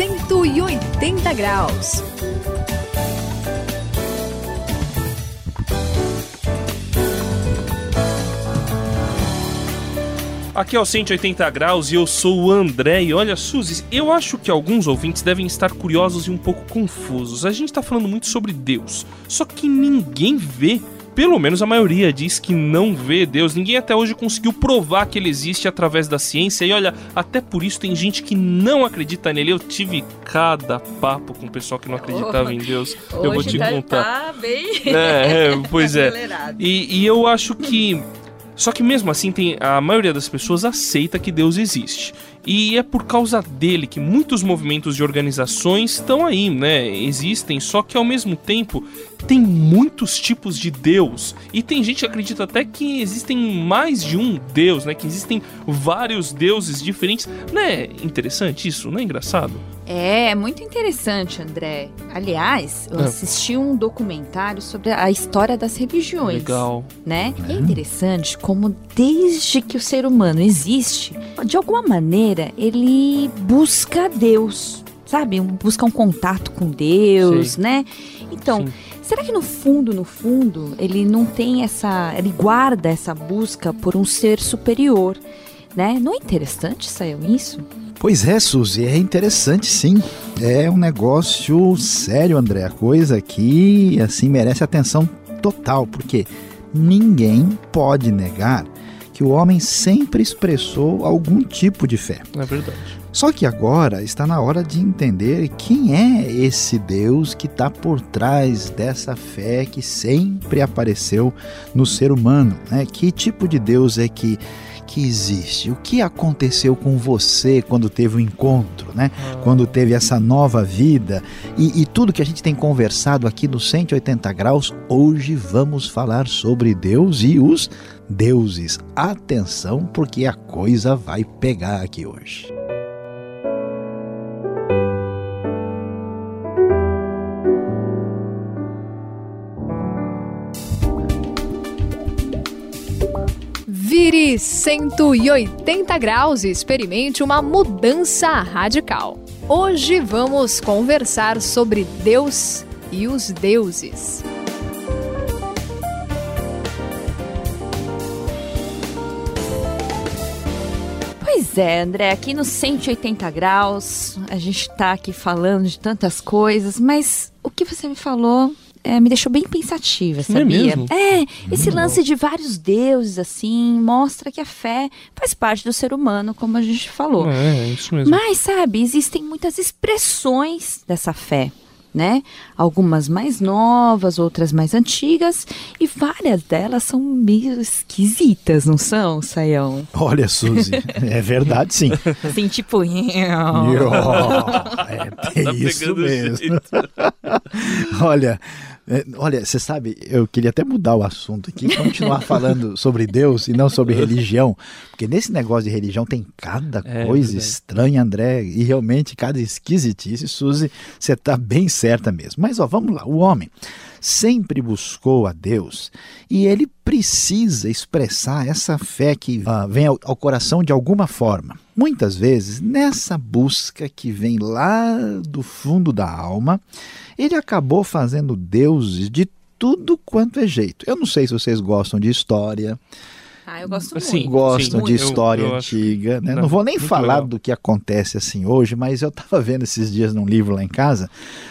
180 graus. Aqui é o 180 graus e eu sou o André. E olha, Suzy, eu acho que alguns ouvintes devem estar curiosos e um pouco confusos. A gente tá falando muito sobre Deus, só que ninguém vê pelo menos a maioria diz que não vê Deus. Ninguém até hoje conseguiu provar que ele existe através da ciência. E olha, até por isso tem gente que não acredita nele. Eu tive cada papo com o pessoal que não acreditava oh, em Deus. Eu vou te tá, contar. Tá bem. É, é pois é. E, e eu acho que só que mesmo assim, tem, a maioria das pessoas aceita que Deus existe. E é por causa dele que muitos movimentos de organizações estão aí, né? Existem, só que ao mesmo tempo tem muitos tipos de Deus. E tem gente que acredita até que existem mais de um Deus, né? Que existem vários deuses diferentes. Não é interessante isso? Não é engraçado? É, é muito interessante, André. Aliás, eu é. assisti um documentário sobre a história das religiões. Legal. Né? É. é interessante como desde que o ser humano existe, de alguma maneira ele busca Deus, sabe? Busca um contato com Deus, Sim. né? Então, Sim. será que no fundo, no fundo, ele não tem essa, ele guarda essa busca por um ser superior, né? Não é interessante, saiu isso? Pois é, Suzy, é interessante sim. É um negócio sério, André. A coisa que, assim, merece atenção total, porque ninguém pode negar que o homem sempre expressou algum tipo de fé. É verdade. Só que agora está na hora de entender quem é esse Deus que está por trás dessa fé que sempre apareceu no ser humano. Né? Que tipo de Deus é que que existe. O que aconteceu com você quando teve o um encontro, né? Ah. Quando teve essa nova vida e, e, tudo que a gente tem conversado aqui no 180 graus. Hoje vamos falar sobre Deus e os deuses. Atenção, porque a coisa vai pegar aqui hoje. Vire 180 graus e experimente uma mudança radical. Hoje vamos conversar sobre Deus e os deuses. Pois é, André, aqui no 180 graus, a gente está aqui falando de tantas coisas, mas o que você me falou é, me deixou bem pensativa, sabia? É, mesmo? é esse lance de vários deuses, assim, mostra que a fé faz parte do ser humano, como a gente falou. É, é isso mesmo. Mas, sabe, existem muitas expressões dessa fé né? Algumas mais novas, outras mais antigas, e várias delas são meio esquisitas, não são, Saião? Olha, Suzy, é verdade sim. Assim, tipo. é, é isso mesmo. Olha, é, olha, você sabe, eu queria até mudar o assunto aqui continuar falando sobre Deus e não sobre religião, porque nesse negócio de religião tem cada é, coisa estranha, André, e realmente cada esquisitice. Suzy, você está bem certa mesmo. Mas ó, vamos lá, o homem sempre buscou a Deus e ele precisa expressar essa fé que uh, vem ao, ao coração de alguma forma. Muitas vezes, nessa busca que vem lá do fundo da alma, ele acabou fazendo deuses de tudo quanto é jeito. Eu não sei se vocês gostam de história. Ah, eu gosto muito. Sim, gostam sim, de história eu, eu antiga, né? Não, não, vou nem falar legal. do que acontece assim hoje, mas eu estava vendo esses dias num livro lá em casa.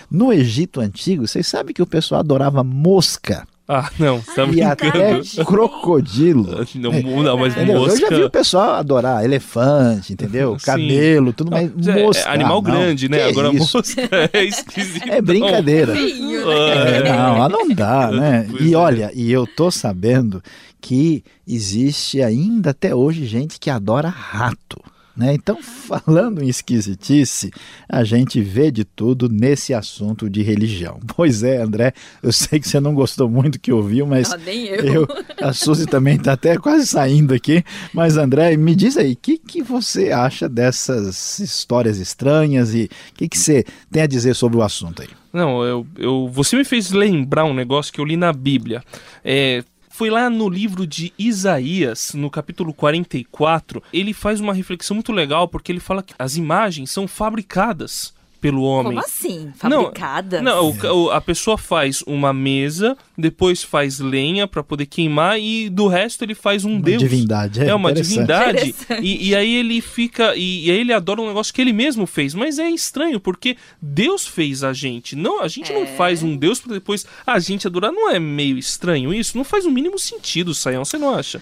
No Egito Antigo, vocês sabem que o pessoal adorava mosca. Ah, não, tá E até crocodilo. Não, não mas é, mosca... Eu já vi o pessoal adorar elefante, entendeu? Cabelo, tudo mais. É, mosca. É animal ah, grande, né? Agora isso? mosca é esquisito. É brincadeira. É, não, não dá, né? E olha, e eu tô sabendo que existe ainda até hoje gente que adora rato. Né? Então, falando em esquisitice, a gente vê de tudo nesse assunto de religião. Pois é, André, eu sei que você não gostou muito que ouviu, mas não, nem eu. eu a Suzy também está até quase saindo aqui. Mas, André, me diz aí, o que, que você acha dessas histórias estranhas e o que, que você tem a dizer sobre o assunto aí? Não, eu, eu, você me fez lembrar um negócio que eu li na Bíblia. É, foi lá no livro de Isaías, no capítulo 44, ele faz uma reflexão muito legal porque ele fala que as imagens são fabricadas pelo homem. Como assim? Fabricadas? Não, não o, a pessoa faz uma mesa, depois faz lenha para poder queimar e do resto ele faz um uma deus. Divindade, é, é uma divindade. E, e, aí ele fica e, e, aí ele adora um negócio que ele mesmo fez, mas é estranho porque Deus fez a gente. Não, a gente é. não faz um deus para depois a gente adorar. Não é meio estranho isso? Não faz o mínimo sentido, Saião, você não acha?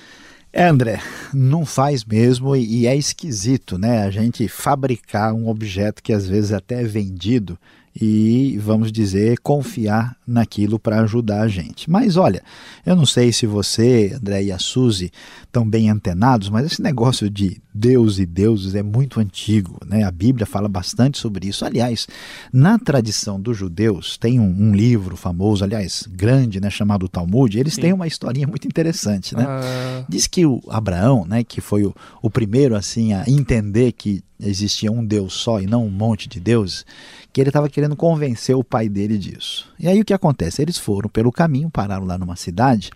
É, André, não faz mesmo e, e é esquisito, né? A gente fabricar um objeto que às vezes até é vendido e, vamos dizer, confiar naquilo para ajudar a gente. Mas olha, eu não sei se você, André e a Suzy, estão bem antenados, mas esse negócio de Deus e deuses é muito antigo. Né? A Bíblia fala bastante sobre isso. Aliás, na tradição dos judeus, tem um, um livro famoso, aliás, grande, né, chamado Talmud. Eles Sim. têm uma historinha muito interessante. Né? Ah. Diz que o Abraão, né, que foi o, o primeiro assim a entender que existia um Deus só e não um monte de deuses, que ele estava querendo convencer o pai dele disso. E aí o que acontece? Eles foram pelo caminho, pararam lá numa cidade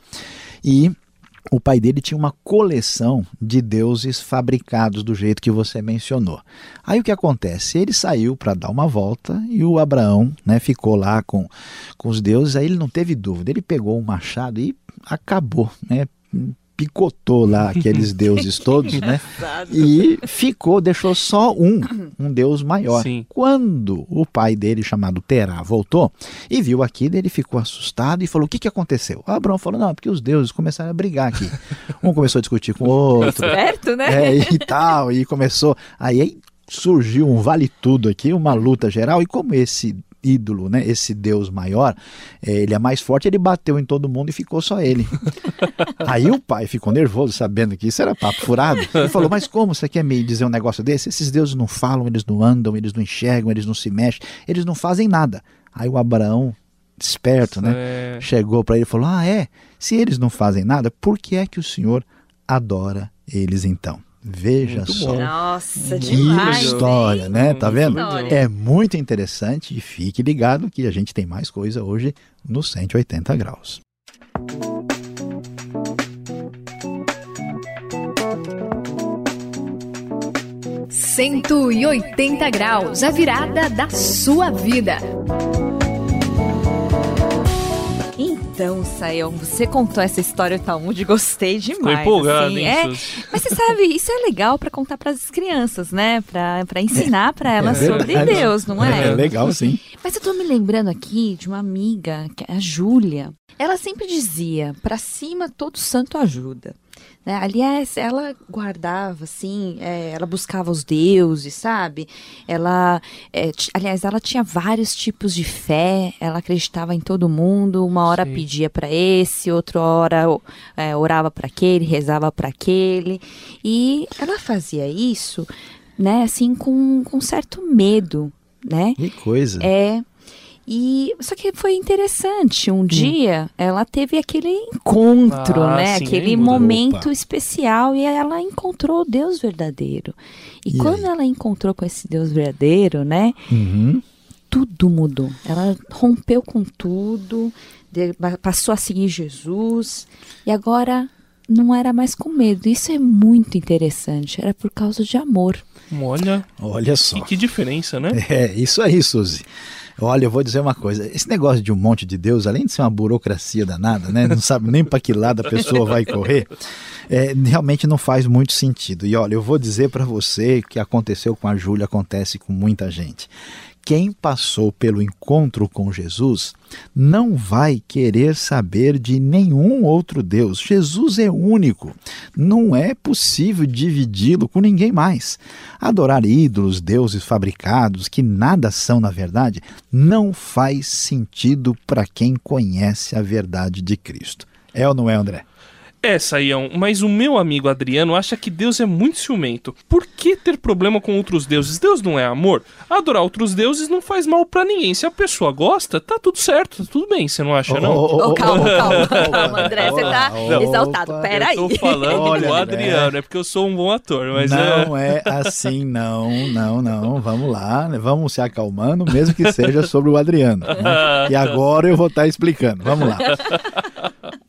e o pai dele tinha uma coleção de deuses fabricados do jeito que você mencionou. Aí o que acontece? Ele saiu para dar uma volta e o Abraão né, ficou lá com, com os deuses. Aí ele não teve dúvida, ele pegou um machado e acabou, né? Picotou lá aqueles deuses todos, né? E ficou, deixou só um, um deus maior. Sim. Quando o pai dele, chamado Terá, voltou e viu aquilo, ele ficou assustado e falou: O que, que aconteceu? O Abraão falou: Não, é porque os deuses começaram a brigar aqui. Um começou a discutir com o outro. Certo, né? É, e tal, e começou. Aí surgiu um vale tudo aqui, uma luta geral, e como esse ídolo, né? Esse Deus maior, é, ele é mais forte, ele bateu em todo mundo e ficou só ele. Aí o pai ficou nervoso, sabendo que isso era papo furado. Ele falou: Mas como você quer me dizer um negócio desse? Esses deuses não falam, eles não andam, eles não enxergam, eles não se mexem, eles não fazem nada. Aí o Abraão, esperto, né? É... Chegou para ele e falou: Ah, é? Se eles não fazem nada, por que é que o Senhor adora eles então? Veja muito só. Nossa, que demais, história, hein? né? Tá vendo? É muito interessante e fique ligado que a gente tem mais coisa hoje no 180 graus. Cento e oitenta graus, a virada da sua vida. Então, Sayão, você contou essa história do Talmud, gostei demais. Ficou empolgado, assim, hein, é, Mas você sabe, isso é legal para contar para as crianças, né? Para ensinar para elas é sobre Deus, não é? É legal, sim. Mas eu tô me lembrando aqui de uma amiga, é a Júlia. Ela sempre dizia: para cima todo santo ajuda. Né? Aliás, ela guardava, assim, é, ela buscava os deuses, sabe? Ela, é, aliás, ela tinha vários tipos de fé, ela acreditava em todo mundo. Uma hora Sim. pedia para esse, outra hora é, orava para aquele, rezava para aquele. E ela fazia isso, né, assim, com, com certo medo, né? Que coisa. É, e só que foi interessante. Um hum. dia ela teve aquele encontro, ah, né? Sim, aquele momento Opa. especial e ela encontrou o Deus verdadeiro. E, e quando aí? ela encontrou com esse Deus verdadeiro, né? Uhum. Tudo mudou. Ela rompeu com tudo, passou a seguir Jesus e agora não era mais com medo. Isso é muito interessante. Era por causa de amor. Olha, olha só. E que diferença, né? É, isso aí, Suzy. Olha, eu vou dizer uma coisa: esse negócio de um monte de Deus, além de ser uma burocracia danada, né? Não sabe nem para que lado a pessoa vai correr, é, realmente não faz muito sentido. E olha, eu vou dizer para você que aconteceu com a Júlia, acontece com muita gente quem passou pelo encontro com Jesus não vai querer saber de nenhum outro Deus. Jesus é único. Não é possível dividi-lo com ninguém mais. Adorar ídolos, deuses fabricados, que nada são na verdade, não faz sentido para quem conhece a verdade de Cristo. É ou não é, André? É, Saião, mas o meu amigo Adriano acha que Deus é muito ciumento. Por que ter problema com outros deuses? Deus não é amor? Adorar outros deuses não faz mal para ninguém. Se a pessoa gosta, tá tudo certo, tá tudo bem, você não acha, não? Oh, oh, oh, calma, calma, calma, André, você tá não, exaltado. Peraí. Eu tô falando Olha, do Adriano, é porque eu sou um bom ator, mas Não é... é assim, não, não, não. Vamos lá, né? vamos se acalmando, mesmo que seja sobre o Adriano. Né? E agora eu vou estar tá explicando. Vamos lá.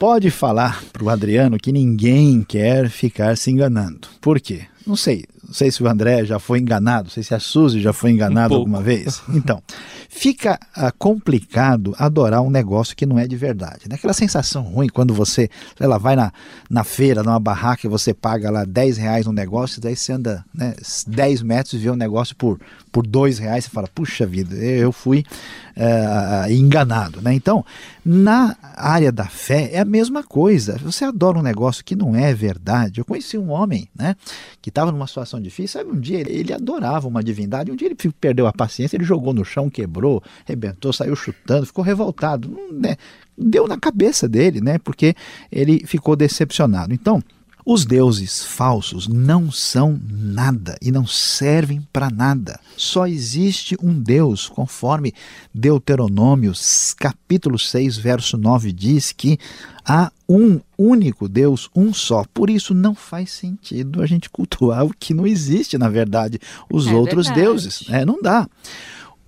Pode falar pro Adriano que ninguém quer ficar se enganando. Por quê? Não sei. Não sei se o André já foi enganado, não sei se a Suzy já foi enganada um alguma vez. Então, fica uh, complicado adorar um negócio que não é de verdade. Né? Aquela sensação ruim quando você, sei lá, vai na, na feira, numa barraca e você paga lá 10 reais no negócio, daí você anda né, 10 metros e vê um negócio por, por 2 reais, você fala, puxa vida, eu fui uh, enganado. Né? Então, na área da fé é a mesma coisa. Você adora um negócio que não é verdade. Eu conheci um homem né, que estava numa situação difícil, sabe, um dia ele, ele adorava uma divindade, um dia ele perdeu a paciência, ele jogou no chão, quebrou, rebentou, saiu chutando, ficou revoltado. Né? Deu na cabeça dele, né? Porque ele ficou decepcionado. Então, os deuses falsos não são nada e não servem para nada. Só existe um Deus, conforme Deuteronômio, capítulo 6, verso 9 diz que há um único Deus, um só. Por isso não faz sentido a gente cultuar o que não existe, na verdade, os é outros verdade. deuses. É, não dá.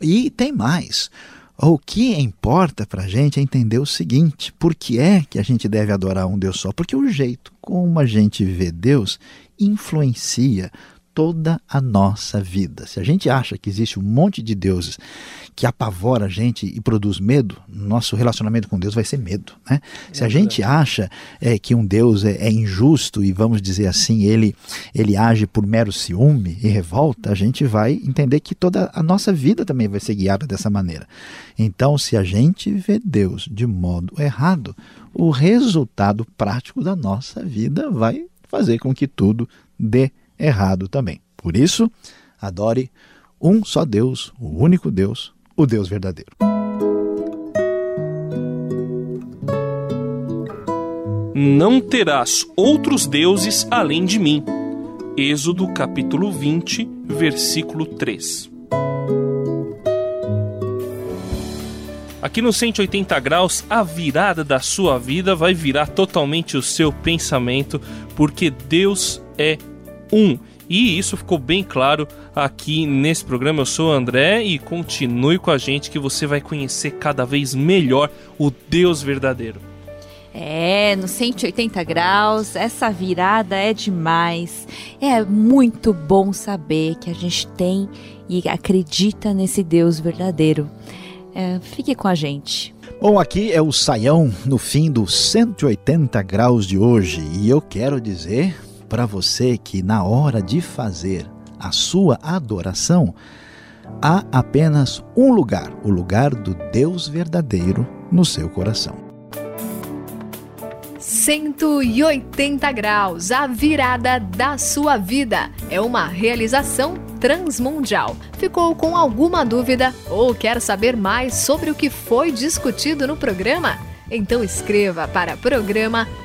E tem mais. O que importa para a gente é entender o seguinte: por que é que a gente deve adorar um Deus só? Porque o jeito como a gente vê Deus influencia toda a nossa vida. Se a gente acha que existe um monte de deuses que apavora a gente e produz medo, nosso relacionamento com Deus vai ser medo. Né? É Se a gente acha é, que um Deus é, é, injusto e, vamos dizer assim, ele, ele age por mero ciúme e revolta, a gente vai entender que toda a nossa vida também vai ser guiada dessa maneira. Então, se a gente vê Deus de modo errado, o resultado prático da nossa vida vai fazer com que tudo dê errado também. Por isso, adore um só Deus, o único Deus, o Deus verdadeiro. Não terás outros deuses além de mim. Êxodo capítulo 20, versículo 3. Aqui no 180 graus, a virada da sua vida vai virar totalmente o seu pensamento, porque Deus é um. E isso ficou bem claro aqui nesse programa. Eu sou o André e continue com a gente que você vai conhecer cada vez melhor o Deus verdadeiro. É, no 180 graus, essa virada é demais. É muito bom saber que a gente tem e acredita nesse Deus verdadeiro. É, fique com a gente. Bom, aqui é o Saião no fim dos 180 graus de hoje e eu quero dizer para você que na hora de fazer a sua adoração, há apenas um lugar, o lugar do Deus verdadeiro no seu coração. 180 graus, a virada da sua vida. É uma realização transmundial. Ficou com alguma dúvida ou quer saber mais sobre o que foi discutido no programa? Então escreva para programa